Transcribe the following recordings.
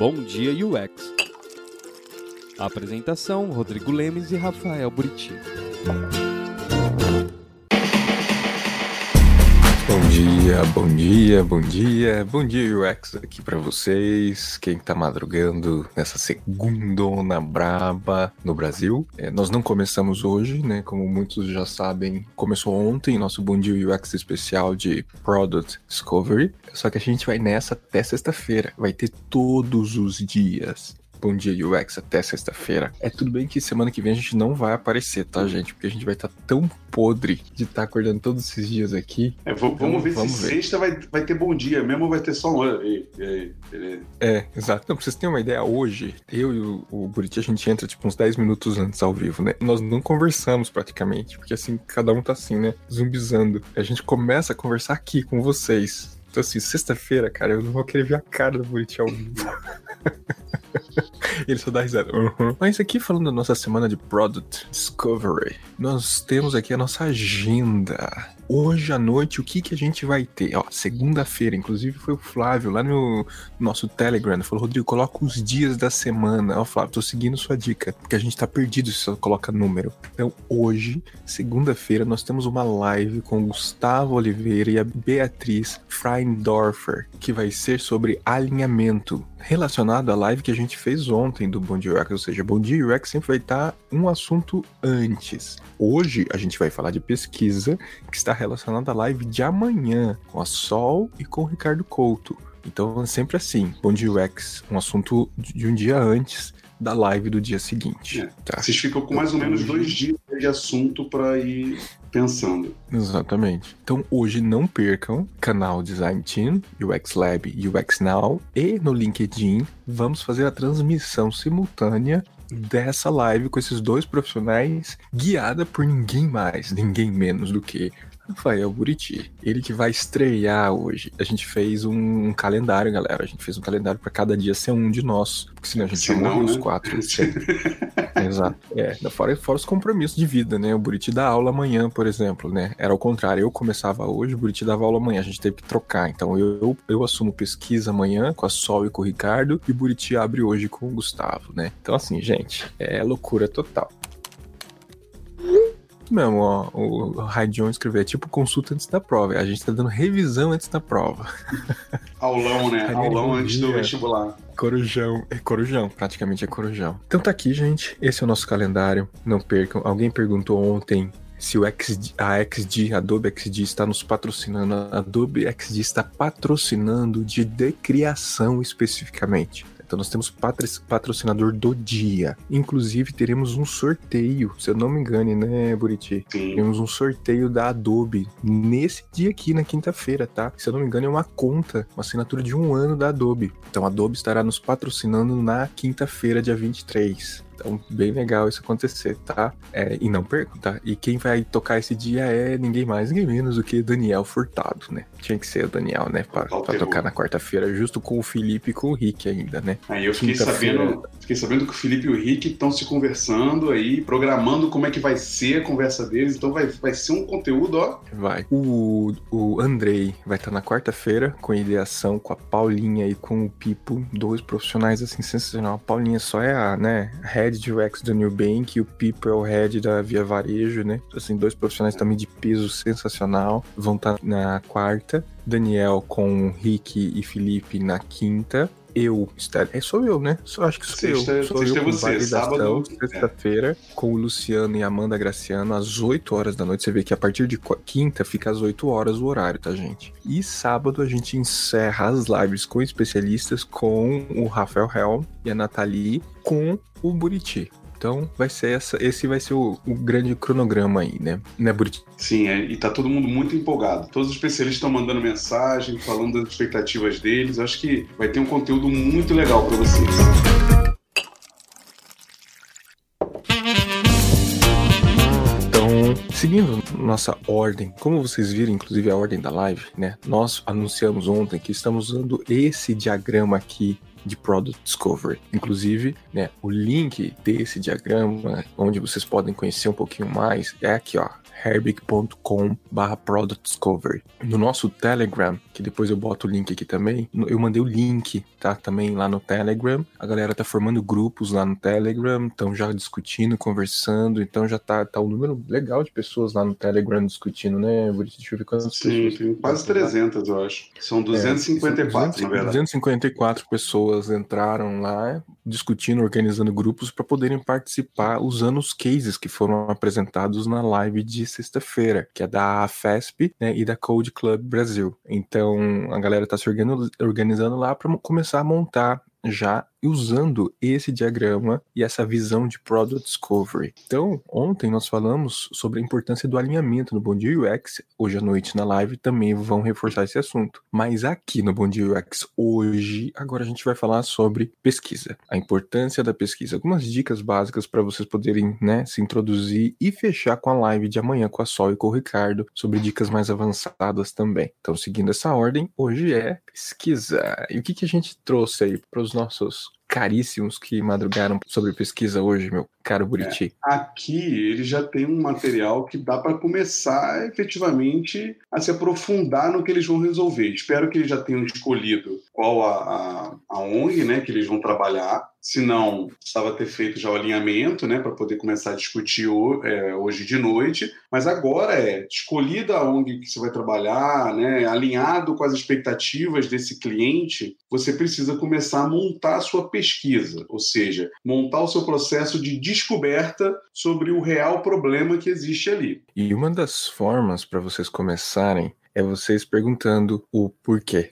Bom Dia UX. apresentação: Rodrigo Lemes e Rafael Buriti. Dia, bom dia, bom dia, bom dia UX aqui para vocês, quem tá madrugando nessa segundona braba no Brasil. É, nós não começamos hoje, né, como muitos já sabem, começou ontem nosso Bom Dia UX especial de Product Discovery, só que a gente vai nessa até sexta-feira, vai ter todos os dias. Bom dia UX até sexta-feira. É tudo bem que semana que vem a gente não vai aparecer, tá, gente? Porque a gente vai estar tá tão podre de estar tá acordando todos esses dias aqui. É, vamos, então, ver vamos se ver. sexta vai, vai ter bom dia mesmo ou vai ter só um. É, exato. Não, pra vocês terem uma ideia, hoje, eu e o, o Buriti, a gente entra tipo uns 10 minutos antes ao vivo, né? Nós não conversamos praticamente, porque assim, cada um tá assim, né? Zumbizando. A gente começa a conversar aqui com vocês. Então, assim, sexta-feira, cara, eu não vou querer ver a cara do Buriti ao vivo. Ele só dá risada. Uhum. Mas aqui falando da nossa semana de Product Discovery, nós temos aqui a nossa agenda. Hoje à noite, o que, que a gente vai ter? Ó, segunda-feira, inclusive foi o Flávio lá no nosso Telegram. Falou, Rodrigo, coloca os dias da semana. Ó, Flávio, tô seguindo sua dica, porque a gente tá perdido se você coloca número. Então, hoje, segunda-feira, nós temos uma live com o Gustavo Oliveira e a Beatriz Freindorfer, que vai ser sobre alinhamento relacionado à live que a gente fez ontem do Bom Dia UX, ou seja, Bom Dia UX sempre vai estar um assunto antes. Hoje a gente vai falar de pesquisa que está relacionada à live de amanhã com a Sol e com o Ricardo Couto. Então é sempre assim, Bom Dia UX, um assunto de um dia antes da live do dia seguinte. É. Tá? Vocês ficam com mais ou menos dois dias de assunto para ir pensando. Exatamente. Então hoje não percam canal Design Team, UX Lab e UX Now e no LinkedIn vamos fazer a transmissão simultânea dessa live com esses dois profissionais guiada por ninguém mais, ninguém menos do que Rafael Buriti. Ele que vai estrear hoje. A gente fez um, calendário, galera. A gente fez um calendário para cada dia ser um de nós. Porque senão a gente se morre os né? quatro. Exato. É, fora, fora os compromissos de vida, né? O Buriti dá aula amanhã, por exemplo, né? Era o contrário. Eu começava hoje, o Buriti dava aula amanhã. A gente teve que trocar. Então eu, eu, eu assumo pesquisa amanhã com a Sol e com o Ricardo. E o Buriti abre hoje com o Gustavo, né? Então, assim, gente, é loucura total mesmo, ó. O Radion escreveu, é tipo consulta antes da prova. A gente tá dando revisão antes da prova. Aulão, né? Aulão antes do vestibular. Corujão. É corujão, praticamente é corujão. Então tá aqui, gente. Esse é o nosso calendário. Não percam. Alguém perguntou ontem se o XD, a XD, Adobe XD está nos patrocinando. A Adobe XD está patrocinando de decriação especificamente. Então nós temos patrocinador do dia. Inclusive teremos um sorteio, se eu não me engane, né, Buriti? Sim. Teremos um sorteio da Adobe nesse dia aqui, na quinta-feira, tá? Se eu não me engano, é uma conta, uma assinatura de um ano da Adobe. Então a Adobe estará nos patrocinando na quinta-feira, dia 23. Então, bem legal isso acontecer, tá? É, e não perco, tá? E quem vai tocar esse dia é ninguém mais, ninguém menos do que Daniel Furtado, né? Tinha que ser o Daniel, né? Pra, pra tocar na quarta-feira, justo com o Felipe e com o Rick ainda, né? Aí eu fiquei sabendo, fiquei sabendo que o Felipe e o Rick estão se conversando aí, programando como é que vai ser a conversa deles. Então vai, vai ser um conteúdo, ó. Vai. O, o Andrei vai estar na quarta-feira com ideação com a Paulinha e com o Pipo, dois profissionais assim sensacional. A Paulinha só é a, né, head de do New Bank e o Pipo é o head da Via Varejo, né? Assim, dois profissionais também de peso sensacional. Vão estar tá na quarta. Daniel com Rick e Felipe na quinta eu estar. É, sou eu, né? Só, acho que sou sexta, eu. Sou eu com você, validação, sexta-feira, é. com o Luciano e Amanda Graciano, às 8 horas da noite. Você vê que a partir de quinta fica às 8 horas o horário, tá, gente? E sábado a gente encerra as lives com especialistas, com o Rafael Helm e a Nathalie, com o Buriti. Então vai ser essa, esse vai ser o, o grande cronograma aí, né? Né, Buriti? Sim, é, e tá todo mundo muito empolgado. Todos os especialistas estão mandando mensagem, falando das expectativas deles. Acho que vai ter um conteúdo muito legal para vocês. Então, seguindo nossa ordem, como vocês viram, inclusive a ordem da live, né? Nós anunciamos ontem que estamos usando esse diagrama aqui de Product Discovery. Inclusive, né, o link desse diagrama, onde vocês podem conhecer um pouquinho mais, é aqui, ó, herbig.com product discovery. No nosso Telegram, que depois eu boto o link aqui também, eu mandei o link, tá? Também lá no Telegram. A galera tá formando grupos lá no Telegram, estão já discutindo, conversando, então já tá, tá um número legal de pessoas lá no Telegram discutindo, né, Deixa eu ver quantas Sim, pessoas. Sim, quase 300, eu acho. São 254, é, 200, na verdade. 254 pessoas entraram lá discutindo, organizando grupos para poderem participar usando os cases que foram apresentados na live de sexta-feira, que é da FESP né, e da Code Club Brasil. Então a galera está se organizando lá para começar a montar já usando esse diagrama e essa visão de Product Discovery. Então, ontem nós falamos sobre a importância do alinhamento no Bom Dia UX. Hoje à noite na live também vão reforçar esse assunto. Mas aqui no Bom Dia UX hoje, agora a gente vai falar sobre pesquisa, a importância da pesquisa, algumas dicas básicas para vocês poderem, né, se introduzir e fechar com a live de amanhã com a Sol e com o Ricardo sobre dicas mais avançadas também. Então, seguindo essa ordem, hoje é pesquisa. E o que, que a gente trouxe aí para os nossos caríssimos que madrugaram sobre pesquisa hoje, meu caro Buriti? É, aqui ele já tem um material que dá para começar efetivamente a se aprofundar no que eles vão resolver. Espero que eles já tenham escolhido qual a, a, a ONG né, que eles vão trabalhar se não precisava ter feito já o alinhamento, né, para poder começar a discutir é, hoje de noite. Mas agora é escolhida a ONG que você vai trabalhar, né, alinhado com as expectativas desse cliente, você precisa começar a montar a sua pesquisa, ou seja, montar o seu processo de descoberta sobre o real problema que existe ali. E uma das formas para vocês começarem é vocês perguntando o porquê?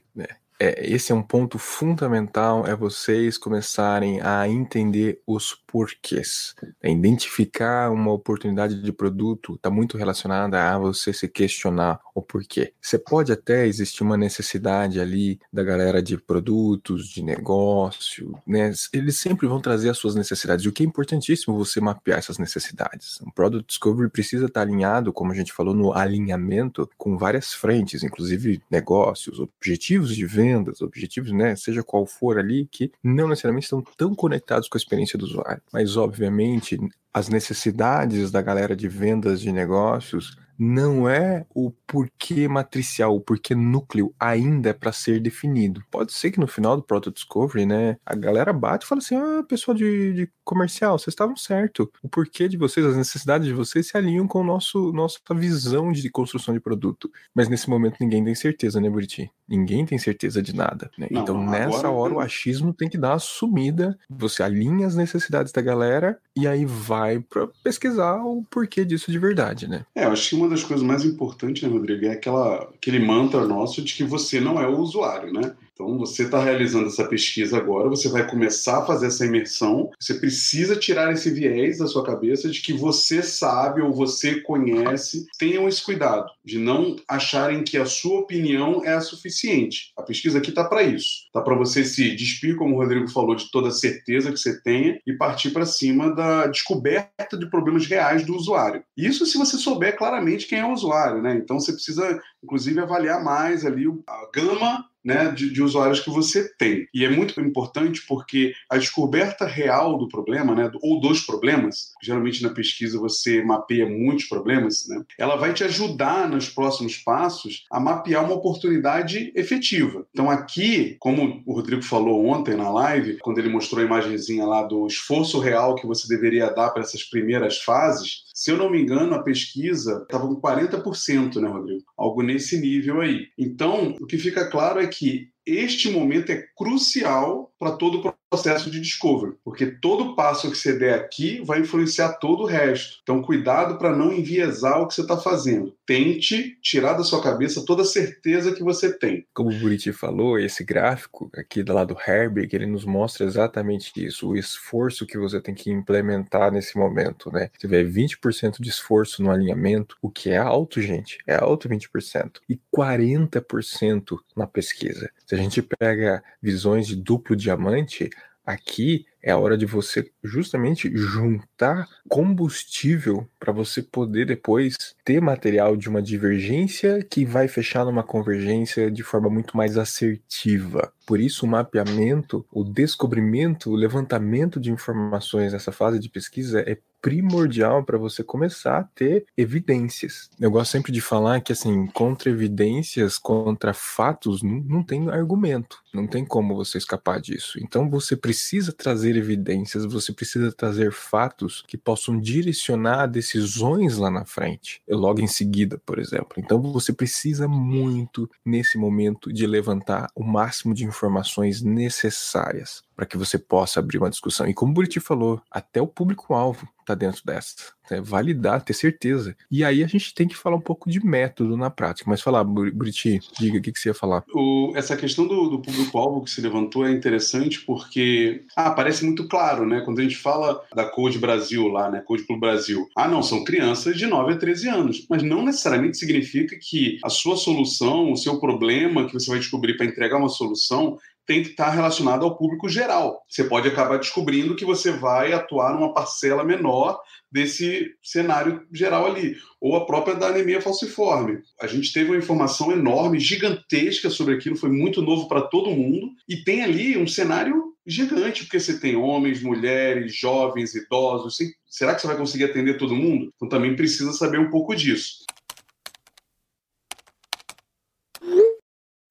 É, esse é um ponto fundamental, é vocês começarem a entender os porquês. É identificar uma oportunidade de produto está muito relacionada a você se questionar o porquê. Você pode até existir uma necessidade ali da galera de produtos, de negócio, né? Eles sempre vão trazer as suas necessidades. O que é importantíssimo você mapear essas necessidades. Um Product Discovery precisa estar alinhado, como a gente falou, no alinhamento com várias frentes, inclusive negócios, objetivos de venda vendas, objetivos, né, seja qual for ali, que não necessariamente estão tão conectados com a experiência do usuário. Mas, obviamente, as necessidades da galera de vendas de negócios não é o porquê matricial, o porquê núcleo ainda é para ser definido. Pode ser que no final do Proto Discovery, né, a galera bate e fala assim: ah, pessoal de, de comercial, vocês estavam certo. O porquê de vocês, as necessidades de vocês se alinham com o nosso nossa visão de construção de produto. Mas nesse momento ninguém tem certeza, né, Buriti? Ninguém tem certeza de nada. Né? Não, então nessa hora o achismo tem que dar uma sumida. Você alinha as necessidades da galera e aí vai para pesquisar o porquê disso de verdade, né? É, eu acho que uma das coisas mais importantes, né, Rodrigo, é aquela, aquele mantra nosso de que você não é o usuário, né? Então, você está realizando essa pesquisa agora, você vai começar a fazer essa imersão. Você precisa tirar esse viés da sua cabeça de que você sabe ou você conhece. Tenham esse cuidado de não acharem que a sua opinião é a suficiente. A pesquisa aqui está para isso. Está para você se despir, como o Rodrigo falou, de toda a certeza que você tenha e partir para cima da descoberta de problemas reais do usuário. Isso se você souber claramente quem é o usuário, né? Então, você precisa, inclusive, avaliar mais ali a gama né, de, de, usuários que você tem. E é muito importante porque a descoberta real do problema, né, ou dos problemas, geralmente na pesquisa você mapeia muitos problemas, né, ela vai te ajudar nos próximos passos a mapear uma oportunidade efetiva. Então aqui, como o Rodrigo falou ontem na live, quando ele mostrou a imagenzinha lá do esforço real que você deveria dar para essas primeiras fases, se eu não me engano, a pesquisa estava com 40%, né, Rodrigo? Algo nesse nível aí. Então, o que fica claro é que este momento é crucial para todo o processo de discovery, porque todo passo que você der aqui vai influenciar todo o resto. Então, cuidado para não enviesar o que você está fazendo. Tente tirar da sua cabeça toda a certeza que você tem. Como o Buriti falou, esse gráfico aqui do lado do Herbig, ele nos mostra exatamente isso, o esforço que você tem que implementar nesse momento, né? Se tiver 20% de esforço no alinhamento, o que é alto, gente, é alto 20%, e 40% na pesquisa. A gente pega visões de duplo diamante, aqui É a hora de você justamente juntar combustível para você poder depois ter material de uma divergência que vai fechar numa convergência de forma muito mais assertiva. Por isso, o mapeamento, o descobrimento, o levantamento de informações nessa fase de pesquisa é primordial para você começar a ter evidências. Eu gosto sempre de falar que, assim, contra evidências, contra fatos, não, não tem argumento. Não tem como você escapar disso. Então, você precisa trazer evidências, você precisa trazer fatos que possam direcionar decisões lá na frente, logo em seguida, por exemplo. Então, você precisa muito, nesse momento, de levantar o máximo de informações necessárias para que você possa abrir uma discussão. E como o Buriti falou, até o público-alvo está dentro dessa. É validar, ter certeza. E aí a gente tem que falar um pouco de método na prática. Mas falar, Buriti, diga o que, que você ia falar. O, essa questão do, do público-alvo que se levantou é interessante porque ah, parece muito claro, né? Quando a gente fala da Code Brasil lá, né? Code Clube Brasil. Ah, não, são crianças de 9 a 13 anos. Mas não necessariamente significa que a sua solução, o seu problema que você vai descobrir para entregar uma solução tem que estar relacionado ao público geral. Você pode acabar descobrindo que você vai atuar numa parcela menor desse cenário geral ali, ou a própria da anemia falciforme. A gente teve uma informação enorme, gigantesca sobre aquilo, foi muito novo para todo mundo, e tem ali um cenário gigante, porque você tem homens, mulheres, jovens, idosos. Será que você vai conseguir atender todo mundo? Então também precisa saber um pouco disso.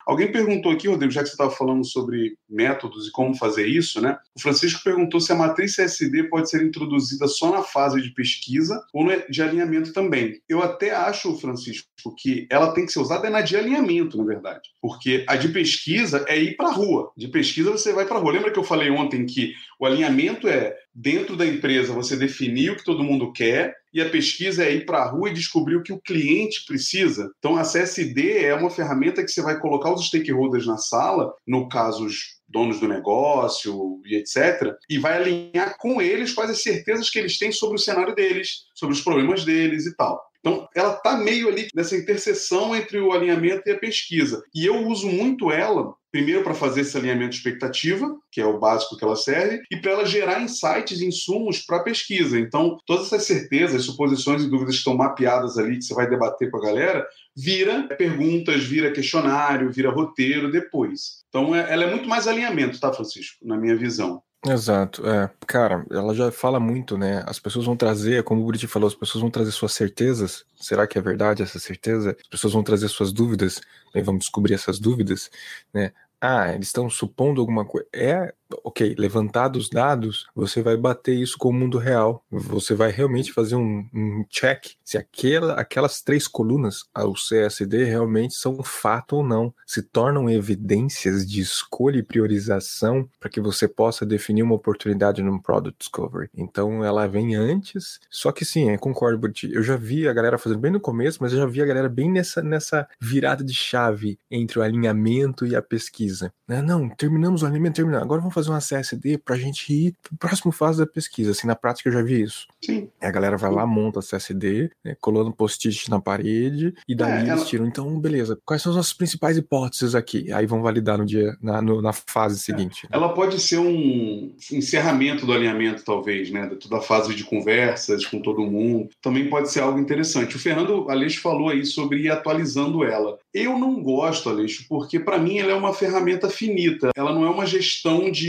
Alguém perguntou aqui, Rodrigo, já que você estava falando sobre métodos e como fazer isso, né? O Francisco perguntou se a matriz CSD pode ser introduzida só na fase de pesquisa ou de alinhamento também. Eu até acho, Francisco, que ela tem que ser usada na de alinhamento, na verdade. Porque a de pesquisa é ir para a rua. De pesquisa você vai para a rua. Lembra que eu falei ontem que o alinhamento é dentro da empresa você definir o que todo mundo quer e a pesquisa é ir para a rua e descobrir o que o cliente precisa. Então, a CSD é uma ferramenta que você vai colocar os stakeholders na sala, no caso, os donos do negócio e etc., e vai alinhar com eles quais as certezas que eles têm sobre o cenário deles, sobre os problemas deles e tal. Então, ela está meio ali nessa interseção entre o alinhamento e a pesquisa. E eu uso muito ela Primeiro, para fazer esse alinhamento de expectativa, que é o básico que ela serve, e para ela gerar insights, insumos para a pesquisa. Então, todas essas certezas, suposições e dúvidas que estão mapeadas ali, que você vai debater com a galera, vira perguntas, vira questionário, vira roteiro depois. Então, é, ela é muito mais alinhamento, tá, Francisco? Na minha visão. Exato, é. Cara, ela já fala muito, né? As pessoas vão trazer, como o Buriti falou, as pessoas vão trazer suas certezas. Será que é verdade essa certeza? As pessoas vão trazer suas dúvidas, né? vamos descobrir essas dúvidas, né? Ah, eles estão supondo alguma coisa. É ok, levantados os dados, você vai bater isso com o mundo real. Você vai realmente fazer um, um check se aquela, aquelas três colunas, o CSD, realmente são fato ou não, se tornam evidências de escolha e priorização para que você possa definir uma oportunidade no Product Discovery. Então ela vem antes, só que sim, eu concordo, Burti. Eu já vi a galera fazendo bem no começo, mas eu já vi a galera bem nessa, nessa virada de chave entre o alinhamento e a pesquisa. Né? Não, terminamos o alinhamento, terminamos. Agora vamos fazer uma CSD para a gente ir para o próximo fase da pesquisa. Assim, na prática eu já vi isso. Sim. A galera vai lá, monta a CSD, né, colando post-it na parede, e daí é, eles ela... tiram. Então, beleza, quais são as nossas principais hipóteses aqui? Aí vão validar no dia, na, no, na fase é. seguinte. É. Ela pode ser um encerramento do alinhamento, talvez, né? Da fase de conversas com todo mundo. Também pode ser algo interessante. O Fernando Aleixo falou aí sobre ir atualizando ela. Eu não gosto, Aleixo, porque para mim ela é uma ferramenta finita. Ela não é uma gestão de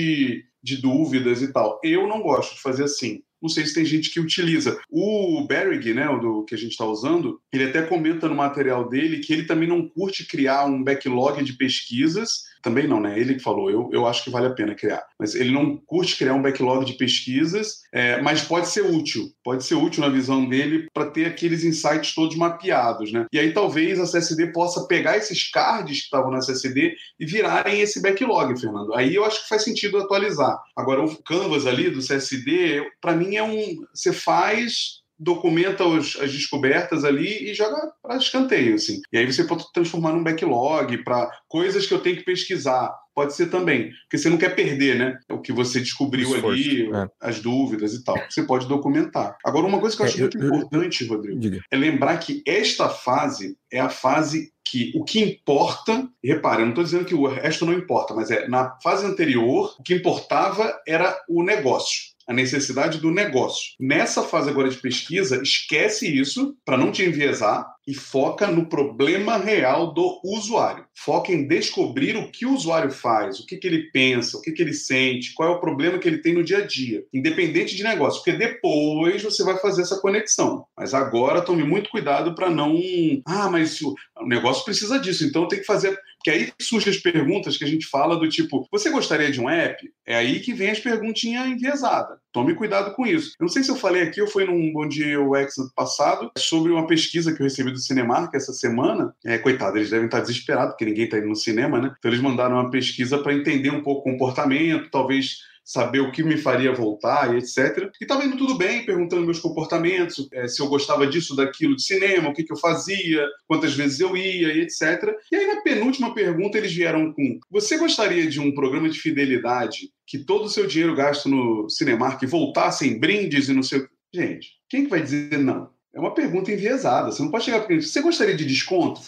de, dúvidas e tal. Eu não gosto de fazer assim. Não sei se tem gente que utiliza. O Berrig, né, o do, que a gente está usando, ele até comenta no material dele que ele também não curte criar um backlog de pesquisas também não, né? Ele que falou, eu, eu acho que vale a pena criar. Mas ele não curte criar um backlog de pesquisas, é, mas pode ser útil. Pode ser útil na visão dele para ter aqueles insights todos mapeados, né? E aí talvez a CSD possa pegar esses cards que estavam na CSD e virarem esse backlog, Fernando. Aí eu acho que faz sentido atualizar. Agora, o canvas ali do CSD, para mim é um. Você faz documenta os, as descobertas ali e joga para escanteio, assim. E aí você pode transformar num backlog para coisas que eu tenho que pesquisar. Pode ser também, porque você não quer perder, né? O que você descobriu Esforço, ali, é. as dúvidas e tal. Você pode documentar. Agora, uma coisa que eu É, acho eu- muito eu- importante, Rodrigo, Diga. é lembrar que esta fase é a fase que o que importa, repare, eu não estou dizendo que o resto não importa, mas é na fase anterior, o que importava era o negócio. A necessidade do negócio. Nessa fase agora de pesquisa, esquece isso para não te enviesar e foca no problema real do usuário. Foca em descobrir o que o usuário faz, o que, que ele pensa, o que, que ele sente, qual é o problema que ele tem no dia a dia, independente de negócio, porque depois você vai fazer essa conexão. Mas agora tome muito cuidado para não. Ah, mas o negócio precisa disso, então tem que fazer. Porque aí surgem as perguntas que a gente fala do tipo: você gostaria de um app? É aí que vem as perguntinhas enviesadas. Tome cuidado com isso. Eu não sei se eu falei aqui ou foi num Bom Dia UX passado sobre uma pesquisa que eu recebi do Cinemark essa semana. É, coitado, eles devem estar desesperados porque ninguém está indo no cinema, né? Então eles mandaram uma pesquisa para entender um pouco o comportamento, talvez saber o que me faria voltar e etc. E estava indo tudo bem, perguntando meus comportamentos, eh, se eu gostava disso, daquilo de cinema, o que, que eu fazia, quantas vezes eu ia e etc. E aí na penúltima pergunta eles vieram com: você gostaria de um programa de fidelidade que todo o seu dinheiro gasto no Cinemark voltasse em brindes e no seu. Gente, quem que vai dizer não? É uma pergunta enviesada. Você não pode chegar para. Você gostaria de desconto?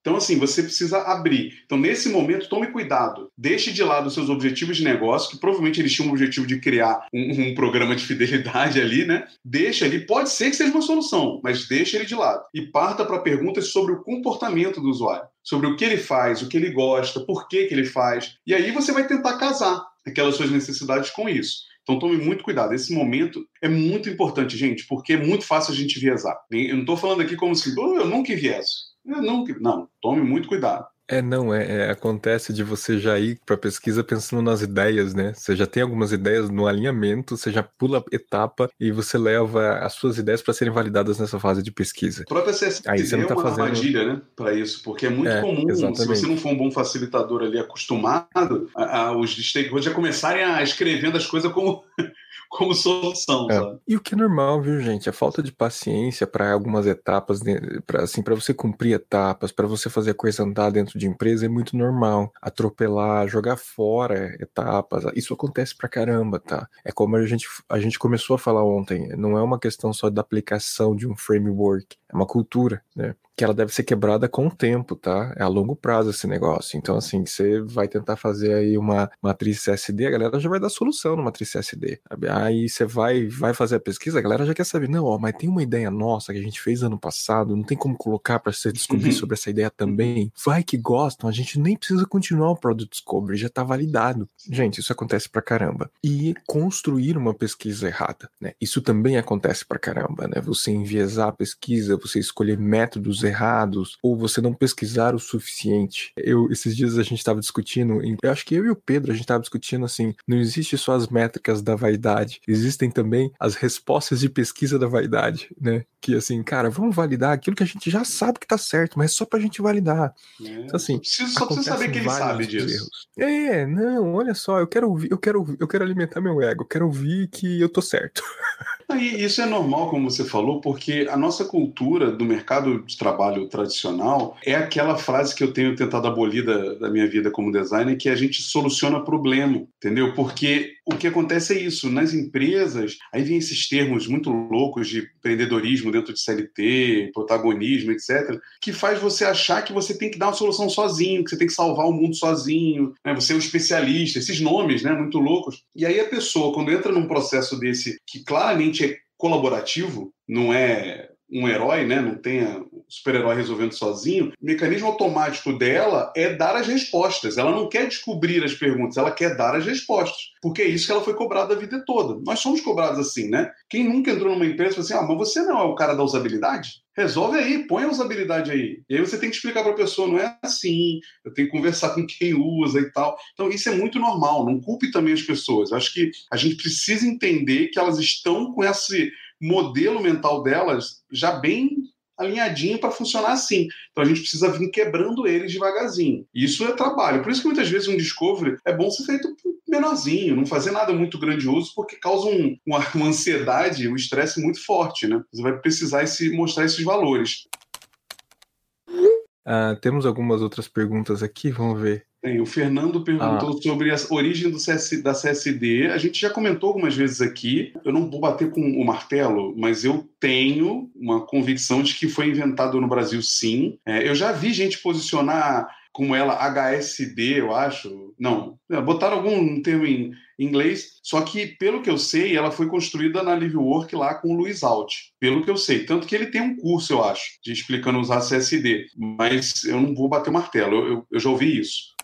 Então, assim, você precisa abrir. Então, nesse momento, tome cuidado. Deixe de lado os seus objetivos de negócio, que provavelmente eles tinham o objetivo de criar um, um programa de fidelidade ali, né? Deixa ali. Pode ser que seja uma solução, mas deixa ele de lado. E parta para perguntas sobre o comportamento do usuário. Sobre o que ele faz, o que ele gosta, por que, que ele faz. E aí você vai tentar casar aquelas suas necessidades com isso. Então tome muito cuidado. Esse momento é muito importante, gente, porque é muito fácil a gente enviesar. Eu não estou falando aqui como assim, "Oh, eu nunca envieso. Eu nunca... Não, tome muito cuidado. É, não, é, é, acontece de você já ir para pesquisa pensando nas ideias, né? Você já tem algumas ideias no alinhamento, você já pula etapa e você leva as suas ideias para serem validadas nessa fase de pesquisa. A própria CSD Aí você não tá é uma fazendo- armadilha, né, para isso, porque é muito É, comum, se exatamente. você não for um bom facilitador ali acostumado, a, a, os stakeholders já começarem a escrevendo as coisas como, como solução, É. sabe? E o que é normal, viu, gente? A falta de paciência para algumas etapas, para assim, para você cumprir etapas, para você fazer a coisa andar dentro de empresa é muito normal. Atropelar, jogar fora etapas, isso acontece pra caramba, tá? É como a gente, a gente começou a falar ontem, não é uma questão só da aplicação de um framework, é uma cultura, né? Que ela deve ser quebrada com o tempo, tá? É a longo prazo esse negócio. Então, assim, você vai tentar fazer aí uma matriz CSD, a galera já vai dar solução no matriz CSD. sabe? Aí você vai, vai fazer a pesquisa, a galera já quer saber, não, ó, mas tem uma ideia nossa que a gente fez ano passado, não tem como colocar para você descobrir Uhum. sobre essa ideia também. Vai que gostam, a gente nem precisa continuar o Product Discovery, já tá validado. Gente, isso acontece pra caramba. E construir uma pesquisa errada, né? Isso também acontece pra caramba, né? Você enviesar a pesquisa, você escolher métodos errados, ou você não pesquisar o suficiente. Eu, esses dias a gente tava discutindo, eu acho que eu e o Pedro, a gente tava discutindo assim, não existe só as métricas da vaidade, existem também as respostas de pesquisa da vaidade, né? Que assim, cara, vamos validar aquilo que a gente já sabe que tá certo, mas é só pra gente validar. É, Então, assim, só precisa, só precisa saber que ele sabe disso. erros. É, não, olha só, eu quero ouvir, eu quero eu quero alimentar meu ego, eu quero ouvir que eu tô certo. E isso é normal, como você falou, porque a nossa cultura do mercado de trabalho tradicional é aquela frase que eu tenho tentado abolir da, da minha vida como designer, que a gente soluciona problema, entendeu? Porque o que acontece é isso, nas empresas, aí vem esses termos muito loucos de empreendedorismo dentro de CLT, protagonismo, etc., que faz você achar que você tem que dar uma solução sozinho, que você tem que salvar o mundo sozinho, né? você é um especialista, esses nomes né? muito loucos. E aí a pessoa, quando entra num processo desse, que claramente é colaborativo, não é um herói, né? Não tem super-herói resolvendo sozinho. O mecanismo automático dela é dar as respostas. Ela não quer descobrir as perguntas, ela quer dar as respostas. Porque é isso que ela foi cobrada a vida toda. Nós somos cobrados assim, né? Quem nunca entrou numa empresa e falou assim: ah, mas você não é o cara da usabilidade? Resolve aí, põe a usabilidade aí. E aí você tem que explicar para a pessoa, não é assim, eu tenho que conversar com quem usa e tal. Então isso é muito normal, não culpe também as pessoas. Acho que a gente precisa entender que elas estão com esse modelo mental delas já bem alinhadinho para funcionar assim. Então a gente precisa vir quebrando eles devagarzinho. Isso é trabalho. Por isso que muitas vezes um discovery é bom ser feito menorzinho, não fazer nada muito grandioso, porque causa um, uma, uma ansiedade, um estresse muito forte, né? Você vai precisar esse, mostrar esses valores. Ah, temos algumas outras perguntas aqui, vamos ver. Tem, o Fernando perguntou ah. sobre a origem do CS, da CSD. A gente já comentou algumas vezes aqui. Eu não vou bater com o martelo, mas eu tenho uma convicção de que foi inventado no Brasil, sim. É, eu já vi gente posicionar como ela HSD, eu acho. Não, botaram algum termo em inglês, só que, pelo que eu sei, ela foi construída na LiveWork lá com o Luiz Alt, pelo que eu sei. Tanto que ele tem um curso, eu acho, de explicando usar CSD, mas eu não vou bater o martelo, eu, eu já ouvi isso.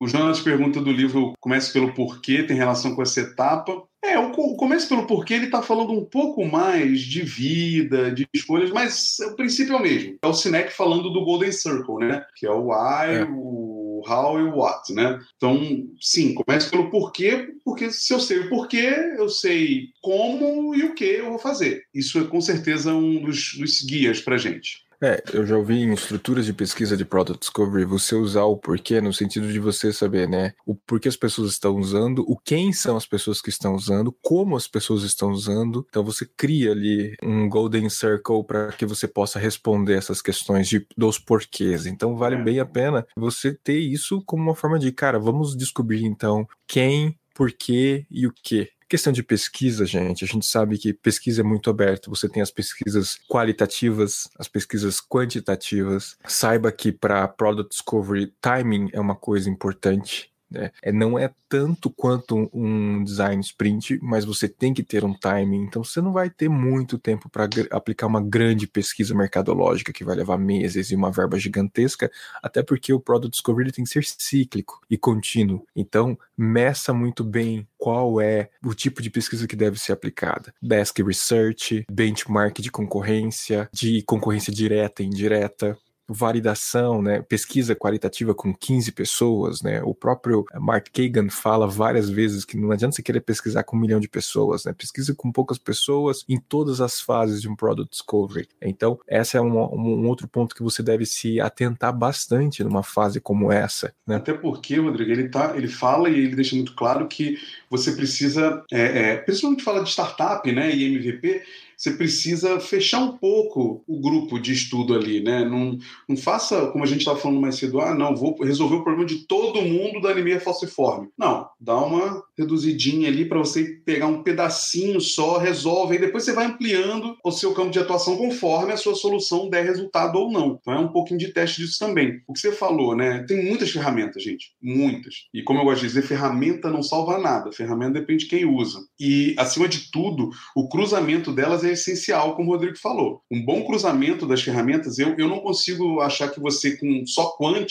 O Jonas pergunta do livro Comece pelo Porquê, tem relação com essa etapa. É, o, o Comece pelo Porquê, ele está falando um pouco mais de vida, de escolhas, mas o princípio é o mesmo. É o Sinek falando do Golden Circle, né? Que é o why, é. o how e o what, né? Então, sim, comece pelo porquê, porque se eu sei o porquê, eu sei como e o que eu vou fazer. Isso é com certeza um dos, dos guias para gente. É, eu já ouvi em estruturas de pesquisa de Product Discovery você usar o porquê no sentido de você saber, né, o porquê as pessoas estão usando, o quem são as pessoas que estão usando, como as pessoas estão usando. Então você cria ali um golden circle para que você possa responder essas questões de, dos porquês. Então vale é. bem a pena você ter isso como uma forma de, cara, vamos descobrir então quem, porquê e o que. Questão de pesquisa, gente, a gente sabe que pesquisa é muito aberta. Você tem as pesquisas qualitativas, as pesquisas quantitativas. Saiba que para Product Discovery, timing é uma coisa importante. Né? É, não é tanto quanto um design sprint, mas você tem que ter um timing. Então você não vai ter muito tempo para aplicar uma grande pesquisa mercadológica que vai levar meses e uma verba gigantesca, até porque o Product Discovery tem que ser cíclico e contínuo. Então meça muito bem qual é o tipo de pesquisa que deve ser aplicada. Desk Research, benchmark de concorrência, de concorrência direta e indireta, validação, né, pesquisa qualitativa com 15 pessoas, né, o próprio Mark Kagan fala várias vezes que não adianta você querer pesquisar com um milhão de pessoas, né, pesquisa com poucas pessoas em todas as fases de um Product Discovery. Então, esse é um, um outro ponto que você deve se atentar bastante numa fase como essa. Né? Até porque, Rodrigo, ele, tá, ele fala e ele deixa muito claro que você precisa, é, é, principalmente fala de startup né, e MVP, você precisa fechar um pouco o grupo de estudo ali, né? Não, não faça, como a gente estava falando mais cedo, ah, não, vou resolver o problema de todo mundo da anemia falciforme. Não, dá uma reduzidinha ali para você pegar um pedacinho só, resolve, e depois você vai ampliando o seu campo de atuação conforme a sua solução der resultado ou não. Então é um pouquinho de teste disso também. O que você falou, né? Tem muitas ferramentas, gente, muitas. E como eu gosto de dizer, ferramenta não salva nada, ferramenta depende de quem usa. E, acima de tudo, o cruzamento delas é é essencial, como o Rodrigo falou. Um bom cruzamento das ferramentas, eu, eu não consigo achar que você, com só quant,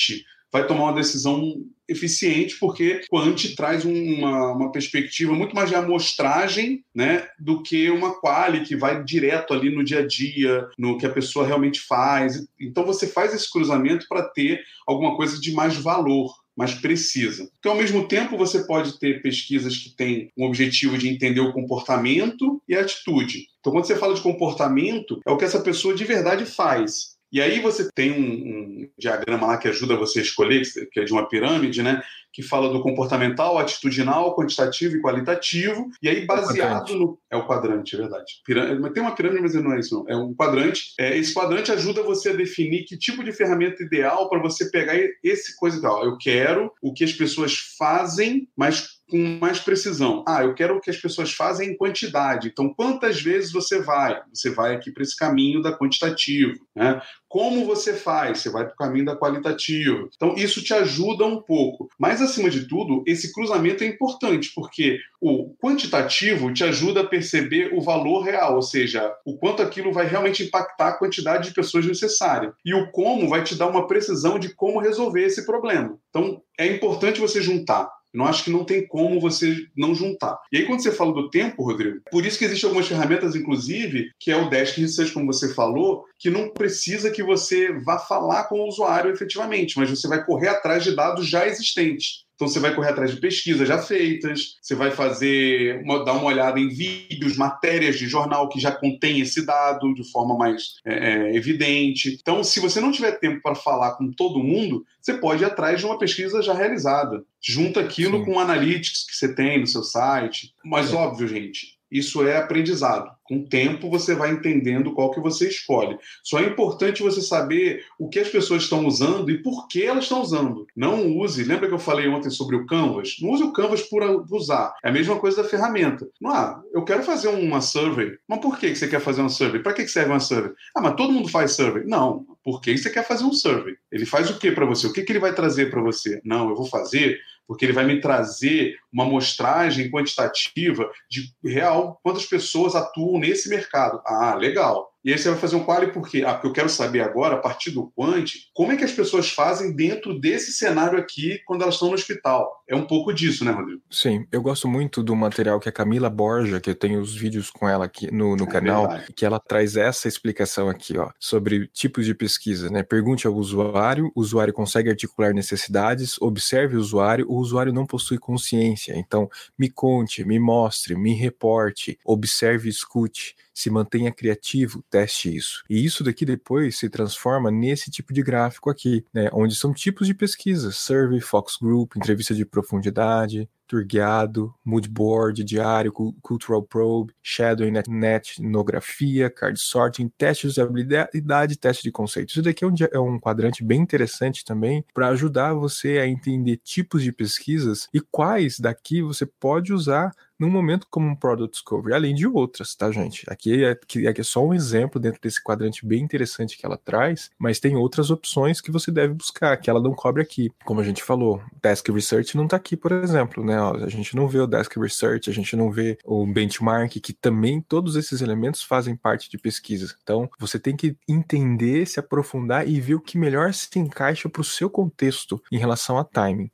vai tomar uma decisão eficiente, porque Quant traz uma, uma perspectiva muito mais de amostragem né, do que uma quali que vai direto ali no dia a dia, no que a pessoa realmente faz. Então você faz esse cruzamento para ter alguma coisa de mais valor mais precisa. Então, ao mesmo tempo, você pode ter pesquisas que têm um objetivo de entender o comportamento e a atitude. Então, quando você fala de comportamento, é o que essa pessoa de verdade faz. E aí você tem um, um, diagrama lá que ajuda você a escolher, que é de uma pirâmide, né? Que fala do comportamental, atitudinal, quantitativo e qualitativo. E aí, baseado no. É o quadrante, é verdade. Pirâmide, tem uma pirâmide, mas não é isso, não. É um quadrante. É, esse quadrante ajuda você a definir que tipo de ferramenta ideal para você pegar esse coisa ideal. Eu quero o que as pessoas fazem, mas com mais precisão. Ah, eu quero que as pessoas fazem em quantidade. Então, quantas vezes você vai? Você vai aqui para esse caminho da quantitativo. Né? Como você faz? Você vai para o caminho da qualitativa. Então, isso te ajuda um pouco. Mas, acima de tudo, esse cruzamento é importante, porque o quantitativo te ajuda a perceber o valor real, ou seja, o quanto aquilo vai realmente impactar a quantidade de pessoas necessária. E o como vai te dar uma precisão de como resolver esse problema. Então, é importante você juntar não acho que não tem como você não juntar. E aí, quando você fala do tempo, Rodrigo, por isso que existem algumas ferramentas, inclusive, que é o Desk Research, como você falou, que não precisa que você vá falar com o usuário efetivamente, mas você vai correr atrás de dados já existentes. Então você vai correr atrás de pesquisas já feitas, você vai fazer uma, dar uma olhada em vídeos, matérias de jornal que já contém esse dado de forma mais é, é, evidente. Então, se você não tiver tempo para falar com todo mundo, você pode ir atrás de uma pesquisa já realizada. Junta aquilo Sim. com o analytics que você tem no seu site. Mas, é. óbvio, gente, isso é aprendizado. Com o tempo você vai entendendo qual que você escolhe. Só é importante você saber o que as pessoas estão usando e por que elas estão usando. Não use, lembra que eu falei ontem sobre o Canvas? Não use o Canvas por usar. É a mesma coisa da ferramenta. Não, ah, eu quero fazer uma survey. Mas por que você quer fazer uma survey? Para que serve uma survey? Ah, mas todo mundo faz survey. Não. Por que você quer fazer um survey? Ele faz o que para você? O que, que ele vai trazer para você? Não, eu vou fazer porque ele vai me trazer uma amostragem quantitativa de real quantas pessoas atuam nesse mercado. Ah, legal. E aí você vai fazer um quali por quê? Ah, porque eu quero saber agora, a partir do quant, como é que as pessoas fazem dentro desse cenário aqui quando elas estão no hospital. É um pouco disso, né, Rodrigo? Sim, eu gosto muito do material que a Camila Borja, que eu tenho os vídeos com ela aqui no, no é canal, verdade. que ela traz essa explicação aqui, ó, sobre tipos de pesquisa, né? Pergunte ao usuário, o usuário consegue articular necessidades, observe o usuário, o usuário não possui consciência. Então, me conte, me mostre, me reporte, observe e escute se mantenha criativo, teste isso. E isso daqui depois se transforma nesse tipo de gráfico aqui, né, onde são tipos de pesquisa, survey, focus group, entrevista de profundidade, tour guiado, mood board, diário, cultural probe, shadowing, net, etnografia, card sorting, teste de usabilidade, teste de conceitos. Isso daqui é um, é um quadrante bem interessante também para ajudar você a entender tipos de pesquisas e quais daqui você pode usar num momento como um Product Discovery, além de outras, tá, gente? Aqui é, aqui é só um exemplo dentro desse quadrante bem interessante que ela traz, mas tem outras opções que você deve buscar, que ela não cobre aqui. Como a gente falou, Desk Research não está aqui, por exemplo, né? A gente não vê o Desk Research, a gente não vê o benchmark, que também todos esses elementos fazem parte de pesquisa. Então, você tem que entender, se aprofundar e ver o que melhor se encaixa para o seu contexto em relação a timing.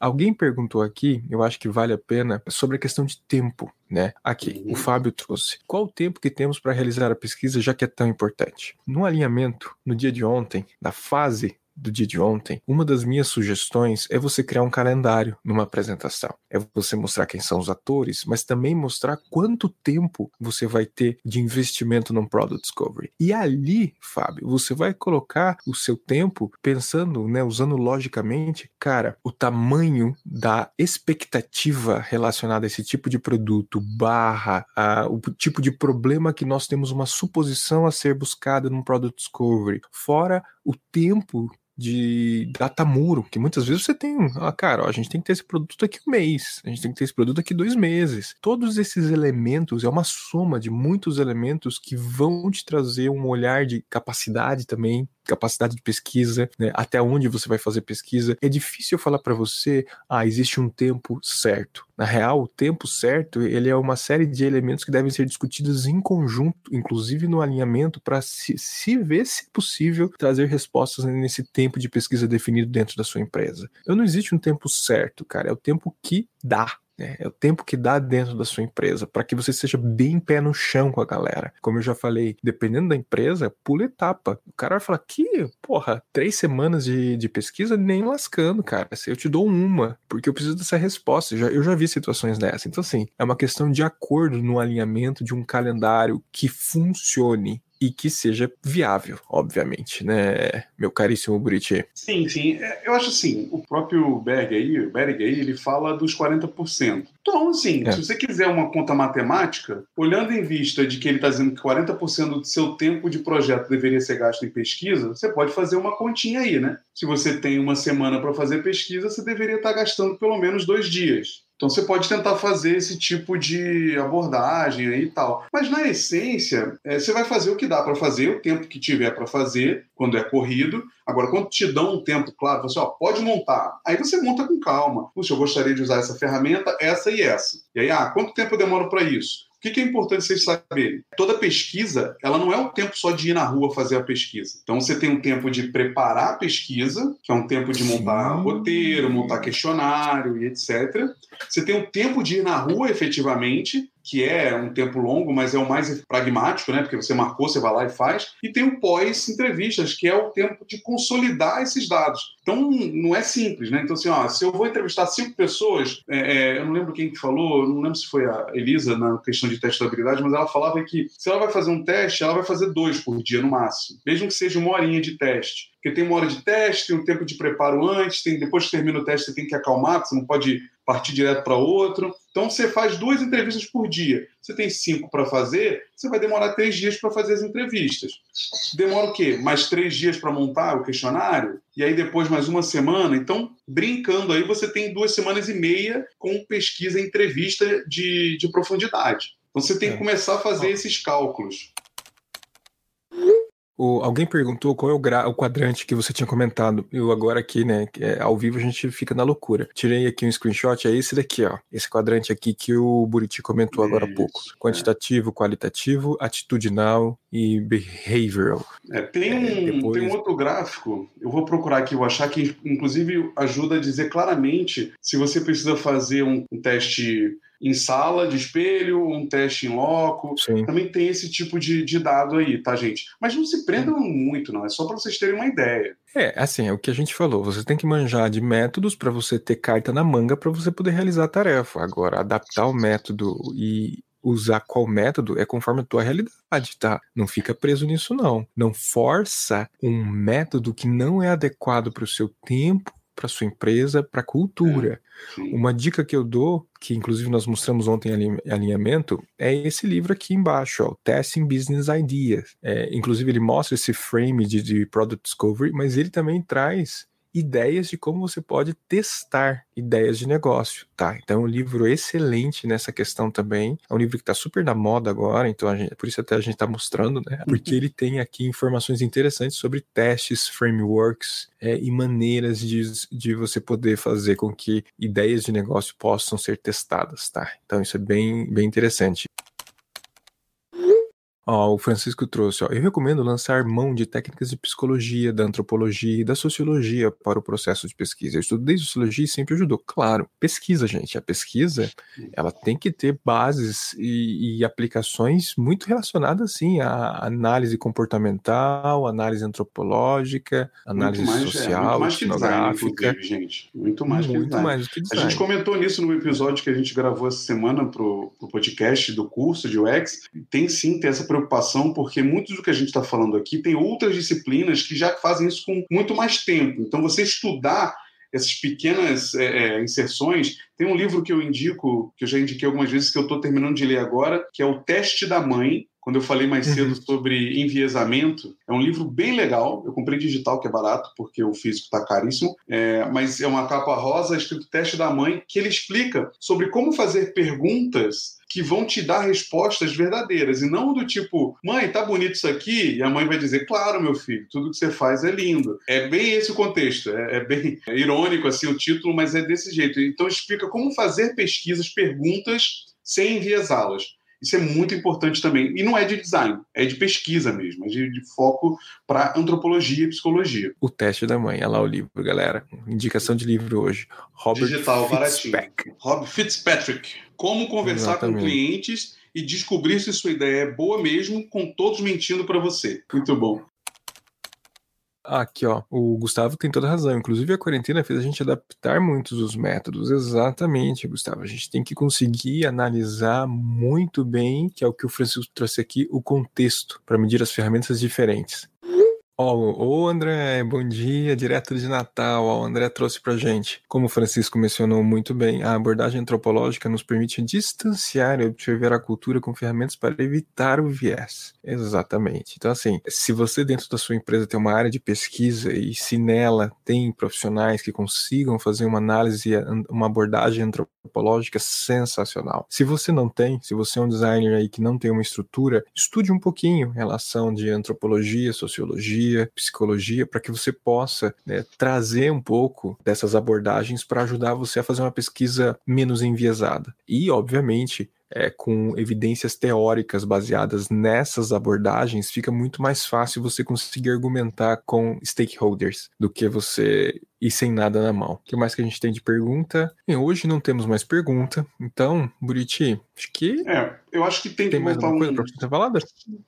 Alguém perguntou aqui, eu acho que vale a pena, sobre a questão de tempo, né? Aqui, o. Fábio trouxe. Qual o tempo que temos para realizar a pesquisa, já que é tão importante? No alinhamento, no dia de ontem, na fase do dia de ontem, uma das minhas sugestões é você criar um calendário numa apresentação. É você mostrar quem são os atores, mas também mostrar quanto tempo você vai ter de investimento no Product Discovery. E ali, Fábio, você vai colocar o seu tempo pensando, né, usando logicamente, cara, o tamanho da expectativa relacionada a esse tipo de produto, barra a, o tipo de problema que nós temos uma suposição a ser buscada no Product Discovery, fora o tempo de data muro, que muitas vezes você tem, ah, cara, ó, a gente tem que ter esse produto daqui um mês, a gente tem que ter esse produto daqui dois meses. Todos esses elementos é uma soma de muitos elementos que vão te trazer um olhar de capacidade também capacidade de pesquisa, né, até onde você vai fazer pesquisa. É difícil falar para você, ah, existe um tempo certo. Na real, o tempo certo, ele é uma série de elementos que devem ser discutidos em conjunto, inclusive no alinhamento, para se, se ver se é possível trazer respostas nesse tempo de pesquisa definido dentro da sua empresa. Então não existe um tempo certo, cara, é o tempo que dá. É, é o tempo que dá dentro da sua empresa, para que você seja bem pé no chão com a galera. Como eu já falei, dependendo da empresa, pula etapa. O cara vai falar que, porra, três semanas de, de pesquisa nem lascando, cara. Eu te dou uma, porque eu preciso dessa resposta. Eu já, eu já vi situações dessas. Então, assim, é uma questão de acordo no alinhamento de um calendário que funcione e que seja viável, obviamente, né, meu caríssimo Buriti? Sim, sim. É, eu acho assim, o próprio Berg aí, Berg aí, ele fala dos 40%. Então, assim, é. se você quiser uma conta matemática, olhando em vista de que ele está dizendo que 40% do seu tempo de projeto deveria ser gasto em pesquisa, você pode fazer uma continha aí, né? Se você tem uma semana para fazer pesquisa, você deveria estar tá gastando pelo menos dois dias. Então você pode tentar fazer esse tipo de abordagem aí e tal. Mas na essência, é, você vai fazer o que dá para fazer, o tempo que tiver para fazer, quando é corrido. Agora, quando te dão um tempo claro, você ó, pode montar. Aí você monta com calma. Puxa, eu gostaria de usar essa ferramenta, essa e essa. E aí, ah, quanto tempo eu demoro para isso? O que, é importante vocês saberem? Toda pesquisa, ela não é o tempo só de ir na rua fazer a pesquisa. Então, você tem um tempo de preparar a pesquisa, que é um tempo de montar Sim. roteiro, montar questionário e etc. Você tem um tempo de ir na rua efetivamente, que é um tempo longo, mas é o mais pragmático, né? Porque você marcou, você vai lá e faz. E tem o pós-entrevistas, que é o tempo de consolidar esses dados. Então, não é simples, né? Então, assim, ó, se eu vou entrevistar cinco pessoas, é, é, eu não lembro quem que falou, não lembro se foi a Elisa na questão de teste de habilidade, mas ela falava que se ela vai fazer um teste, ela vai fazer dois por dia no máximo, mesmo que seja uma horinha de teste. Porque tem uma hora de teste, tem um tempo de preparo antes, tem, depois que termina o teste, você tem que acalmar, você não pode partir direto para outro. Então você faz duas entrevistas por dia. Você tem cinco para fazer, você vai demorar três dias para fazer as entrevistas. Demora o quê? Mais três dias para montar o questionário? E aí depois mais uma semana? Então, brincando aí, você tem duas semanas e meia com pesquisa e entrevista de, de profundidade. Então você tem que é. começar a fazer esses cálculos. O, alguém perguntou qual é o, gra, o, quadrante que você tinha comentado. Eu agora aqui, né, é, ao vivo a gente fica na loucura. Tirei aqui um screenshot, é esse daqui, ó. Esse quadrante aqui que o Buriti comentou agora há pouco. É. Quantitativo, é. qualitativo, atitudinal e behavioral. É, tem, um, depois... tem um outro gráfico, eu vou procurar aqui, eu achar que inclusive ajuda a dizer claramente se você precisa fazer um, um teste em sala de espelho, um teste em loco. Sim. Também tem esse tipo de, de, dado aí, tá, gente? Mas não se prendam muito, não. É só para vocês terem uma ideia. É, assim, é o que a gente falou. Você tem que manjar de métodos para você ter carta na manga para você poder realizar a tarefa. Agora, adaptar o método e usar qual método é conforme a tua realidade, tá? Não fica preso nisso, não. Não força um método que não é adequado para o seu tempo para sua empresa, para a cultura. É, Uma dica que eu dou, que inclusive nós mostramos ontem em alinhamento, é esse livro aqui embaixo, ó, Testing Business Ideas. É, inclusive ele mostra esse frame de, de Product Discovery, mas ele também traz ideias de como você pode testar ideias de negócio, tá? Então, é um livro excelente nessa questão também. É um livro que está super na moda agora, então gente, por isso até a gente está mostrando, né? Porque ele tem aqui informações interessantes sobre testes, frameworks é, e maneiras de, de você poder fazer com que ideias de negócio possam ser testadas, tá? Então, isso é bem, bem interessante. Ó, o Francisco trouxe, ó, eu recomendo lançar mão de técnicas de psicologia, da antropologia e da sociologia para o processo de pesquisa. Eu estudei sociologia e sempre ajudou. Claro, pesquisa, gente. A pesquisa, ela tem que ter bases e, e aplicações muito relacionadas, sim, à análise comportamental, análise antropológica, análise muito mais, é, social, é, muito mais etnográfica. Design, gente. Muito mais muito que design. mais do que design. A gente comentou nisso no episódio que a gente gravou essa semana para o podcast do curso de UX. Tem sim, tem essa preocupação preocupação, porque muito do que a gente está falando aqui tem outras disciplinas que já fazem isso com muito mais tempo. Então, você estudar essas pequenas é, é, inserções. Tem um livro que eu indico, que eu já indiquei algumas vezes, que eu estou terminando de ler agora, que é O Teste da Mãe. Quando eu falei mais cedo uhum. sobre enviesamento, é um livro bem legal. Eu comprei digital, que é barato, porque o físico está caríssimo. É, mas é uma capa rosa escrito Teste da Mãe, que ele explica sobre como fazer perguntas que vão te dar respostas verdadeiras e não do tipo, mãe, tá bonito isso aqui? E a mãe vai dizer, claro, meu filho, tudo que você faz é lindo. É bem esse o contexto, é, é bem irônico assim o título, mas é desse jeito. Então explica como fazer pesquisas, perguntas sem enviesá-las. Isso é muito importante também. E não é de design, é de pesquisa mesmo, é de, de foco para antropologia e psicologia. O teste da mãe, olha lá o livro, galera. Indicação de livro hoje. Robert Digital, Fitzpatrick. baratinho. Rob Fitzpatrick. Como conversar Exatamente. com clientes e descobrir se sua ideia é boa mesmo, com todos mentindo para você. Muito bom. Aqui, ó, o Gustavo tem toda razão. Inclusive, a quarentena fez a gente adaptar muitos dos métodos. Exatamente, Gustavo. A gente tem que conseguir analisar muito bem, que é o que o Francisco trouxe aqui, o contexto, para medir as ferramentas diferentes. Ó, oh, ô André, bom dia, direto de Natal. Ó, o André trouxe pra gente. Como o Francisco mencionou muito bem, a abordagem antropológica nos permite distanciar e observar a cultura com ferramentas para evitar o viés. Exatamente. Então, assim, se você dentro da sua empresa tem uma área de pesquisa e se nela tem profissionais que consigam fazer uma análise, uma abordagem antropológica sensacional. Se você não tem, se você é um designer aí que não tem uma estrutura, estude um pouquinho relação de antropologia, sociologia psicologia, para que você possa né, trazer um pouco dessas abordagens para ajudar você a fazer uma pesquisa menos enviesada. E, obviamente, é, com evidências teóricas baseadas nessas abordagens, fica muito mais fácil você conseguir argumentar com stakeholders do que você ir sem nada na mão. O que mais que a gente tem de pergunta? E hoje não temos mais pergunta, então, Buriti, acho que. É, eu acho que tem, tem que mais alguma coisa um. pra você ter falado?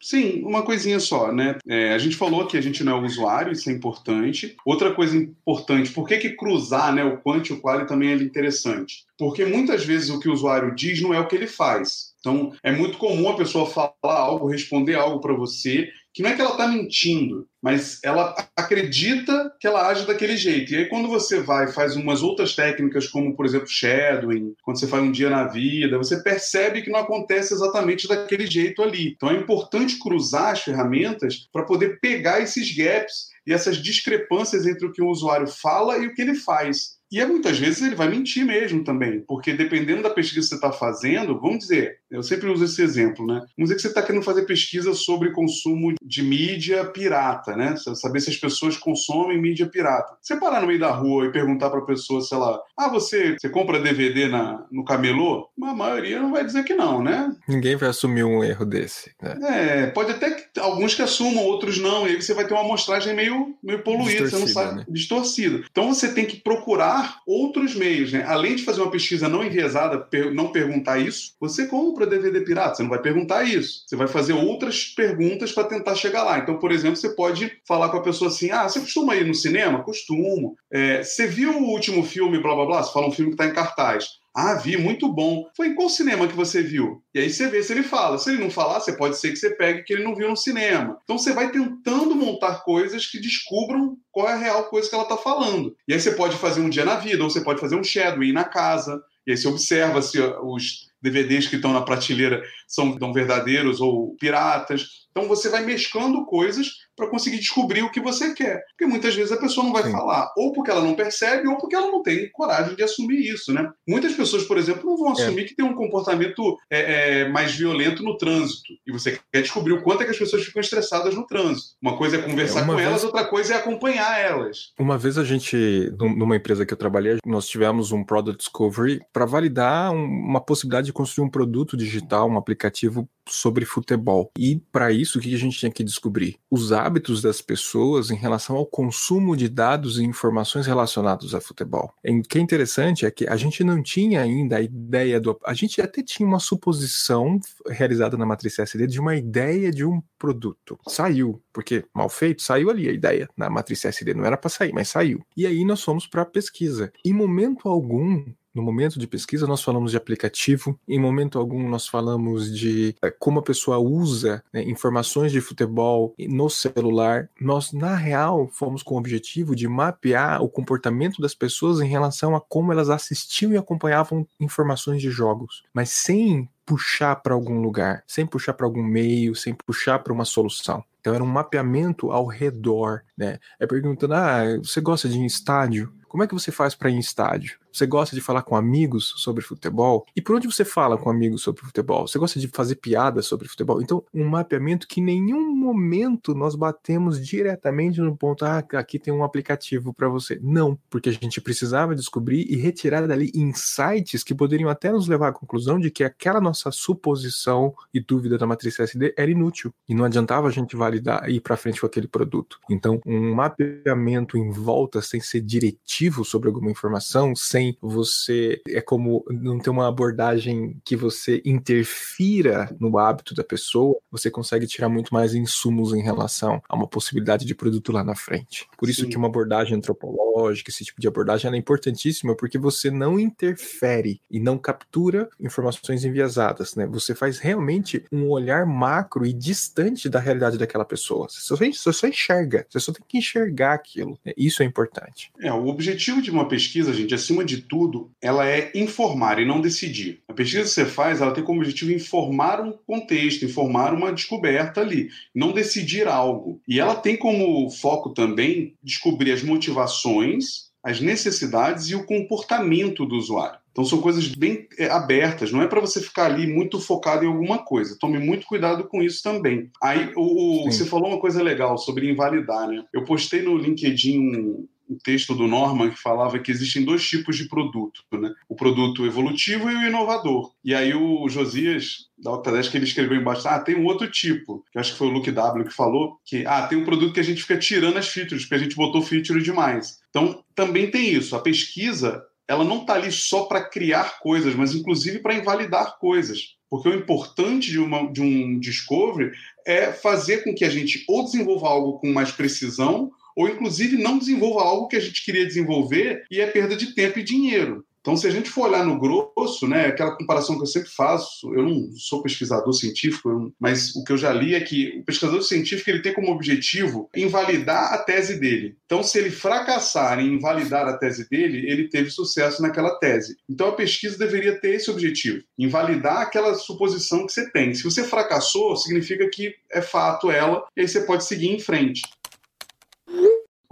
Sim, uma coisinha só, né? É, a gente falou que a gente não é usuário, isso é importante. Outra coisa importante, por que, que cruzar né, o quant e o quali também é interessante? Porque muitas vezes o que o usuário diz não é o que ele faz. Então, é muito comum a pessoa falar algo, responder algo para você, que não é que ela está mentindo, mas ela acredita que ela age daquele jeito. E aí, quando você vai e faz umas outras técnicas, como, por exemplo, shadowing, quando você faz um dia na vida, você percebe que não acontece exatamente daquele jeito ali. Então, é importante cruzar as ferramentas para poder pegar esses gaps e essas discrepâncias entre o que o usuário fala e o que ele faz. E é, muitas vezes ele vai mentir mesmo também, porque dependendo da pesquisa que você está fazendo, vamos dizer, eu sempre uso esse exemplo, né? Vamos dizer que você está querendo fazer pesquisa sobre consumo de mídia pirata, né? Saber se as pessoas consomem mídia pirata. Você parar no meio da rua e perguntar para a pessoa, sei lá, ah, você, você compra DVD na, no camelô? A maioria não vai dizer que não, né? Ninguém vai assumir um erro desse. Né? É, pode até que alguns que assumam, outros não, e aí você vai ter uma amostragem meio, meio poluída, você não sabe, né? distorcida. Então você tem que procurar outros meios, né? Além de fazer uma pesquisa não enviesada, não perguntar isso, você compra DVD pirata, você não vai perguntar isso. Você vai fazer outras perguntas para tentar chegar lá. Então, por exemplo, você pode falar com a pessoa assim: ah, você costuma ir no cinema? Costumo. É, você viu o último filme, blá blá blá? Você fala um filme que está em cartaz. Ah, vi, muito bom. Foi em qual cinema que você viu? E aí você vê se ele fala. Se ele não falar, você pode ser que você pegue que ele não viu no cinema. Então você vai tentando montar coisas que descubram qual é a real coisa que ela está falando. E aí você pode fazer um dia na vida, ou você pode fazer um shadowing na casa. E aí você observa se os DVDs que estão na prateleira são, são verdadeiros ou piratas. Então você vai mesclando coisas para conseguir descobrir o que você quer. Porque muitas vezes a pessoa não vai Sim. falar, ou porque ela não percebe, ou porque ela não tem coragem de assumir isso, né? Muitas pessoas, por exemplo, não vão assumir que tem um comportamento é, é, mais violento no trânsito. E você quer descobrir o quanto é que as pessoas ficam estressadas no trânsito. Uma coisa é conversar É, uma com vez- elas, outra coisa é acompanhar elas. Uma vez a gente, num- numa empresa que eu trabalhei, nós tivemos um Product Discovery para validar um- uma possibilidade de construir um produto digital, um aplicativo sobre futebol. E para isso, o que a gente tinha que descobrir? Os hábitos das pessoas em relação ao consumo de dados e informações relacionados a futebol. O que é interessante é que a gente não tinha ainda a ideia do. A gente até tinha uma suposição realizada na matriz SD de uma ideia de um produto. Saiu, porque mal feito, saiu ali a ideia na matriz SD. Não era para sair, mas saiu. E aí nós fomos para a pesquisa. Em momento algum, no momento de pesquisa, nós falamos de aplicativo, em momento algum, nós falamos de eh, como a pessoa usa né, informações de futebol no celular. Nós, na real, fomos com o objetivo de mapear o comportamento das pessoas em relação a como elas assistiam e acompanhavam informações de jogos, mas sem puxar para algum lugar, sem puxar para algum meio, sem puxar para uma solução. Então era um mapeamento ao redor, né? É perguntando: ah, você gosta de ir em estádio? Como é que você faz para ir em estádio? Você gosta de falar com amigos sobre futebol? E por onde você fala com amigos sobre futebol? Você gosta de fazer piadas sobre futebol? Então, um mapeamento que em nenhum momento nós batemos diretamente no ponto, ah, aqui tem um aplicativo para você. Não, porque a gente precisava descobrir e retirar dali insights que poderiam até nos levar à conclusão de que aquela nossa suposição e dúvida da matriz SD era inútil e não adiantava a gente validar e ir para frente com aquele produto. Então, um mapeamento em volta sem ser diretivo sobre alguma informação, sem você é como não ter uma abordagem que você interfira no hábito da pessoa, você consegue tirar muito mais insumos em relação a uma possibilidade de produto lá na frente. Por isso Sim. que uma abordagem antropológica, esse tipo de abordagem, ela é importantíssima porque você não interfere e não captura informações enviesadas, né? Você faz realmente um olhar macro e distante da realidade daquela pessoa. Você só, você só enxerga, você só tem que enxergar aquilo. né? Isso é importante. É, o objetivo de uma pesquisa, gente, acima de tudo, ela é informar e não decidir. A pesquisa que você faz, ela tem como objetivo informar um contexto, informar uma descoberta ali, não decidir algo. E ela tem como foco também descobrir as motivações, as necessidades e o comportamento do usuário. Então são coisas bem é, abertas, não é para você ficar ali muito focado em alguma coisa. Tome muito cuidado com isso também. Aí o, você falou uma coisa legal sobre invalidar, né? Eu postei no LinkedIn um, texto do Norman que falava que existem dois tipos de produto, né? O produto evolutivo e o inovador. E aí o Josias da Octadesk ele escreveu embaixo, ah, tem um outro tipo, que acho que foi o Luke W que falou, que ah, tem um produto que a gente fica tirando as features, porque a gente botou feature demais. Então, também tem isso. A pesquisa, ela não está ali só para criar coisas, mas inclusive para invalidar coisas. Porque o importante de, uma, de um discovery é fazer com que a gente ou desenvolva algo com mais precisão, ou inclusive não desenvolva algo que a gente queria desenvolver e é perda de tempo e dinheiro. Então, se a gente for olhar no grosso, né, aquela comparação que eu sempre faço, eu não sou pesquisador científico, mas o que eu já li é que o pesquisador científico ele tem como objetivo invalidar a tese dele. Então, se ele fracassar em invalidar a tese dele, ele teve sucesso naquela tese. Então, a pesquisa deveria ter esse objetivo, invalidar aquela suposição que você tem. Se você fracassou, significa que é fato ela, e aí você pode seguir em frente.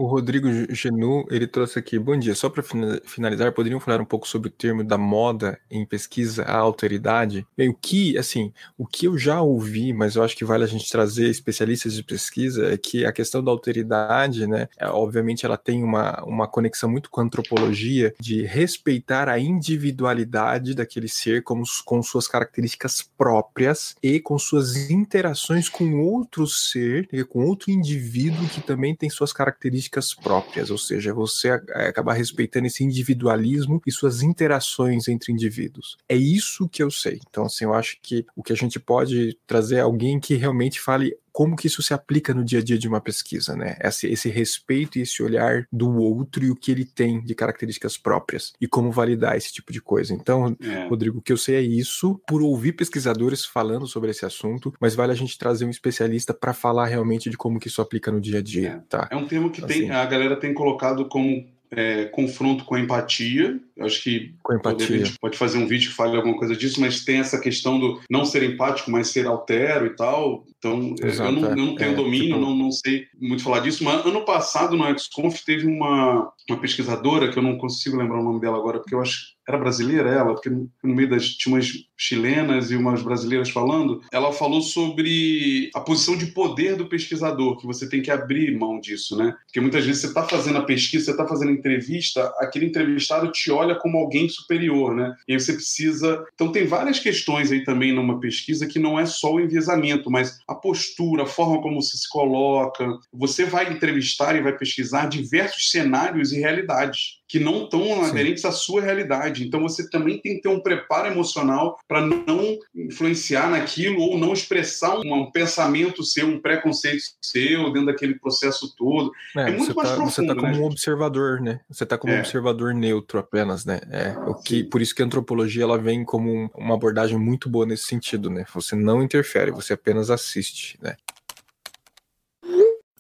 O Rodrigo Genu, ele trouxe aqui, bom dia, só para finalizar, poderiam falar um pouco sobre o termo da moda em pesquisa à alteridade? Bem, o que, assim, o que eu já ouvi, mas eu acho que vale a gente trazer especialistas de pesquisa, é que a questão da alteridade, né, é, obviamente ela tem uma, uma conexão muito com a antropologia, de respeitar a individualidade daquele ser como, com suas características próprias e com suas interações com outro ser, com outro indivíduo que também tem suas características características próprias, ou seja, você acabar respeitando esse individualismo e suas interações entre indivíduos. É isso que eu sei. Então, assim, eu acho que o que a gente pode trazer é alguém que realmente fale como que isso se aplica no dia a dia de uma pesquisa, né? Esse, esse, respeito e esse olhar do outro e o que ele tem de características próprias e como validar esse tipo de coisa. Então, é. Rodrigo, o que eu sei é isso, por ouvir pesquisadores falando sobre esse assunto, mas vale a gente trazer um especialista para falar realmente de como que isso aplica no dia a dia, é. tá? É um termo que assim. tem, a galera tem colocado como é, confronto com empatia. Eu acho que empatia. a gente pode fazer um vídeo que fale alguma coisa disso, mas tem essa questão do não ser empático, mas ser altero e tal. Então, Exato, eu, não, eu, não, tenho é, domínio, tipo... não, não sei muito falar disso, mas ano passado no XConf teve uma, uma pesquisadora, que eu não consigo lembrar o nome dela agora, porque eu acho era brasileira ela, porque no meio das tinha umas chilenas e umas brasileiras falando, ela falou sobre a posição de poder do pesquisador, que você tem que abrir mão disso, né? Porque muitas vezes você está fazendo a pesquisa, você está fazendo a entrevista, aquele entrevistado te olha como alguém superior, né? E aí você precisa. Então tem várias questões aí também numa pesquisa que não é só o enviesamento, mas a postura, a forma como você se coloca. Você vai entrevistar e vai pesquisar diversos cenários e realidades que não estão aderentes à sua realidade. Então você também tem que ter um preparo emocional para não influenciar naquilo ou não expressar um, um, pensamento seu, um preconceito seu dentro daquele processo todo. É, é muito mais tá, profundo. Você está como né? um observador, né? Você está como é. um observador neutro apenas, né? É, o que, por isso que a antropologia ela vem como um, uma abordagem muito boa nesse sentido, né? Você não interfere, você apenas assiste, né?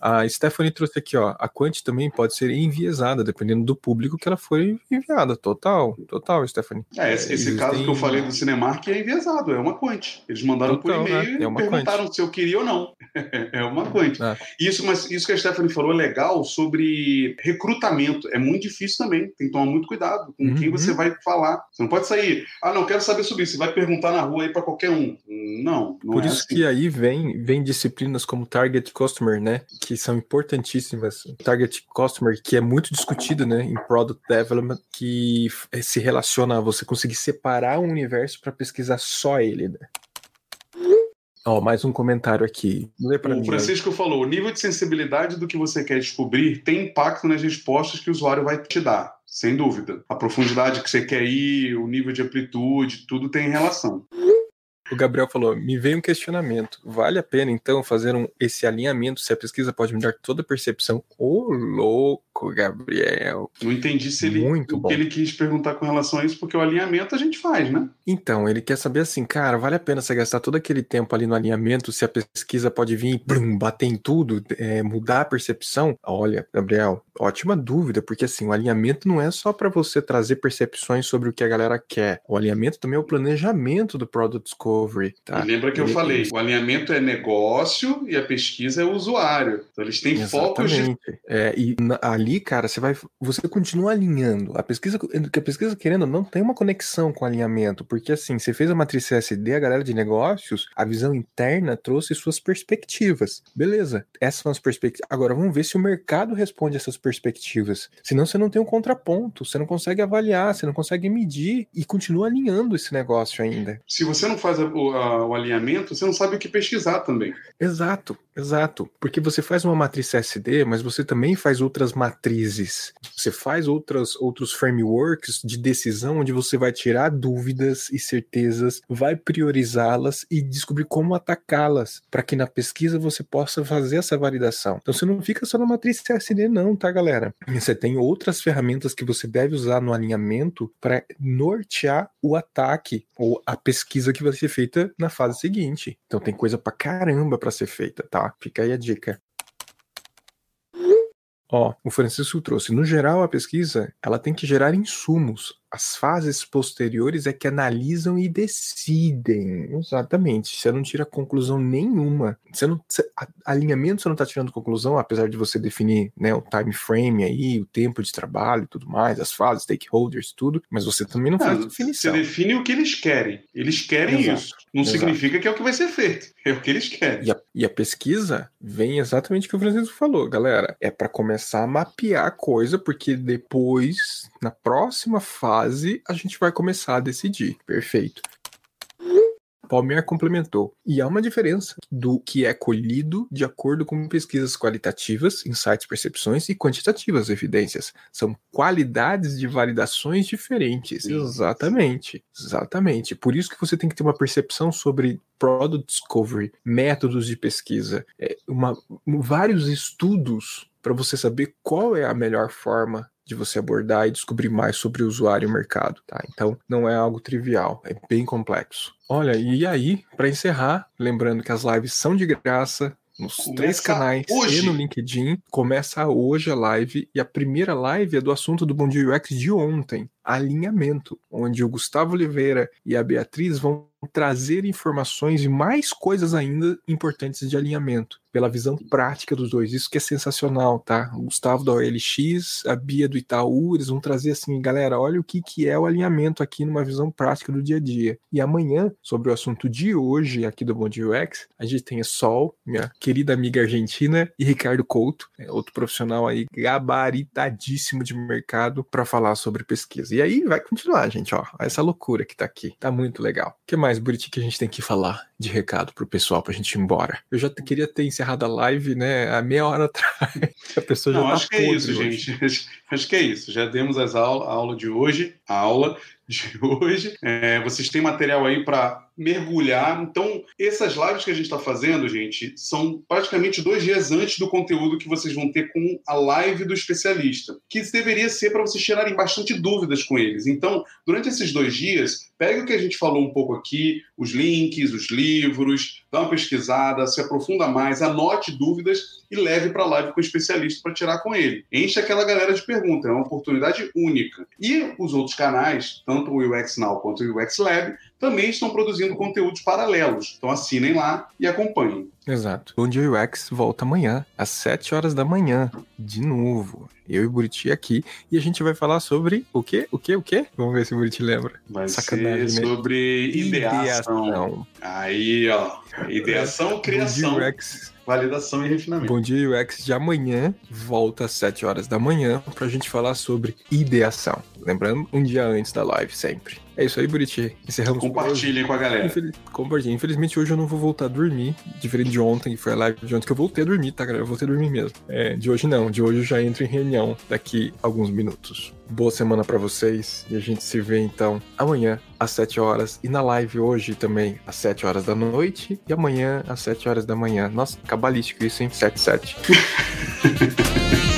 A Stephanie trouxe aqui, ó. A Quant também pode ser enviesada, dependendo do público que ela foi enviada. Total, total, Stephanie. É, esse, esse caso que eu falei do Cinemark é enviesado, é uma Quant. Eles mandaram total, por e-mail né? é e perguntaram Quant. se eu queria ou não. é uma Quant. É. Isso, mas isso que a Stephanie falou é legal sobre recrutamento. É muito difícil também. Tem que tomar muito cuidado com uhum. quem você vai falar. Você não pode sair, ah, não, quero saber sobre isso. Você vai perguntar na rua aí para qualquer um. Não, não Por é isso assim. que aí vem, vem disciplinas como Target Customer, né? que são importantíssimas. Target Customer, que é muito discutido né, em Product Development, que se relaciona a você conseguir separar um universo para pesquisar só ele. Né? Ó, mais um comentário aqui. O Francisco falou: o nível de sensibilidade do que você quer descobrir tem impacto nas respostas que o usuário vai te dar, sem dúvida. A profundidade que você quer ir, o nível de amplitude, tudo tem relação. O Gabriel falou: me veio um questionamento. Vale a pena, então, fazer um, esse alinhamento se a pesquisa pode mudar toda a percepção? Ô, oh, louco, Gabriel. Não entendi se ele, Muito o bom. que ele quis perguntar com relação a isso, porque o alinhamento a gente faz, né? Então, ele quer saber assim, cara, vale a pena você gastar todo aquele tempo ali no alinhamento se a pesquisa pode vir e brum, bater em tudo, é, mudar a percepção? Olha, Gabriel, ótima dúvida, porque assim, o alinhamento não é só para você trazer percepções sobre o que a galera quer. O alinhamento também é o planejamento do Product Score Discovery. Tá? Lembra que eu Ele- falei, o alinhamento é negócio e a pesquisa é usuário. Então eles têm focos de. É, e na- ali, cara, você vai. Você continua alinhando. A pesquisa, que a pesquisa, querendo, não tem uma conexão com alinhamento. Porque assim, você fez a matriz CSD, a galera de negócios, a visão interna trouxe suas perspectivas. Beleza, essas são as perspectivas. Agora vamos ver se o mercado responde essas perspectivas. Senão você não tem um contraponto, você não consegue avaliar, você não consegue medir e continua alinhando esse negócio ainda. Se você não faz a- o, a- o alinhamento, você não sabe o que pesquisar também. Exato, exato. Porque você faz uma matriz CSD, mas você também faz outras matrizes. Você faz outras, outros frameworks de decisão onde você vai tirar dúvidas e certezas, vai priorizá-las e descobrir como atacá-las, para que na pesquisa você possa fazer essa validação. Então você não fica só na matriz CSD, não, tá, galera? Você tem outras ferramentas que você deve usar no alinhamento para nortear o ataque ou a pesquisa que vai ser feita na fase seguinte. Então tem coisa pra caramba pra ser feita, tá? Fica aí a dica. Ó, o Francisco trouxe. No geral, a pesquisa ela tem que gerar insumos. As fases posteriores é que analisam e decidem. Exatamente. Você não tira conclusão nenhuma. Você não, você- alinhamento você não está tirando conclusão, apesar de você definir né, o time frame aí, o tempo de trabalho e tudo mais, as fases, stakeholders, tudo, mas você também não faz Ah, Você definição. define o que eles querem. Eles querem Exato, isso. Não exato. significa que é o que vai ser feito. É o que eles querem. E a, e a pesquisa vem exatamente o que o Francisco falou, galera. É para começar a mapear a coisa, porque depois, na próxima fase, a gente vai começar a decidir. Perfeito. Palmer complementou. E há uma diferença do que é colhido de acordo com pesquisas qualitativas, insights, percepções e quantitativas, evidências. São qualidades de validações diferentes. Sim. Exatamente. Exatamente. Por isso que você tem que ter uma percepção sobre product discovery, métodos de pesquisa, é, uma- vários estudos para você saber qual é a melhor forma de você abordar e descobrir mais sobre o usuário e o mercado, tá? Então, não é algo trivial, é bem complexo. Olha, e aí, para encerrar, lembrando que as lives são de graça nos Começa três canais hoje. e no LinkedIn. Começa hoje a live e a primeira live é do assunto do Bom Dia UX de ontem, alinhamento, onde o Gustavo Oliveira e a Beatriz vão trazer informações e mais coisas ainda importantes de alinhamento, pela visão prática dos dois. Isso que é sensacional, tá? O Gustavo da OLX, a Bia do Itaú, eles vão trazer assim, galera, olha o que, que é o alinhamento aqui numa visão prática do dia a dia. E amanhã, sobre o assunto de hoje aqui do Bom Dia UX, a gente tem a Sol, minha querida amiga argentina, e Ricardo Couto, é outro profissional aí gabaritadíssimo de mercado para falar sobre pesquisa. E aí vai continuar, gente, ó, essa loucura que tá aqui. Tá muito legal. O que mais, Buriti, que a gente tem que falar de recado pro pessoal pra gente ir embora? Eu já queria ter encerrado a live, né, há meia hora atrás. A pessoa já Não, tá acho que é isso, hoje. gente. Acho que é isso. Já demos as aula, a aula de hoje, a aula de hoje. É, vocês têm material aí para mergulhar. Então, essas lives que a gente está fazendo, gente, são praticamente dois dias antes do conteúdo que vocês vão ter com a live do especialista, que deveria ser para vocês tirarem bastante dúvidas com eles. Então, durante esses dois dias, pegue o que a gente falou um pouco aqui, os links, os livros, dá uma pesquisada, se aprofunda mais, anote dúvidas e leve para a live com o especialista para tirar com ele. Enche aquela galera de perguntas, é uma oportunidade única. E os outros canais, tanto o UX Now quanto o UX Lab, também estão produzindo conteúdos paralelos. Então assinem lá e acompanhem. Exato. Bom Dia UX volta amanhã, às 7 horas da manhã, de novo. Eu e o Buriti aqui, e a gente vai falar sobre o quê? O quê? O quê? Vamos ver se o Buriti lembra. Vai Sacanagem, ser né? sobre ideação. Aí, ó. Ideação, Bom criação, Dia UX validação e refinamento. Bom dia UX de amanhã volta às 7 horas da manhã pra gente falar sobre ideação. Lembrando, um dia antes da live, sempre. É isso aí, Buriti. Encerramos. Compartilhem com a galera. Infeliz... Compartilhe. Infelizmente, hoje eu não vou voltar a dormir. Diferente de ontem, que foi a live de ontem, que eu voltei a dormir, tá, galera? Eu voltei a dormir mesmo. É, de hoje não. De hoje eu já entro em reunião daqui alguns minutos. Boa semana pra vocês. E a gente se vê, então, amanhã, às 7 horas. E na live hoje também, às 7 horas da noite. E amanhã, às 7 horas da manhã. Nossa, cabalístico isso, hein? 7,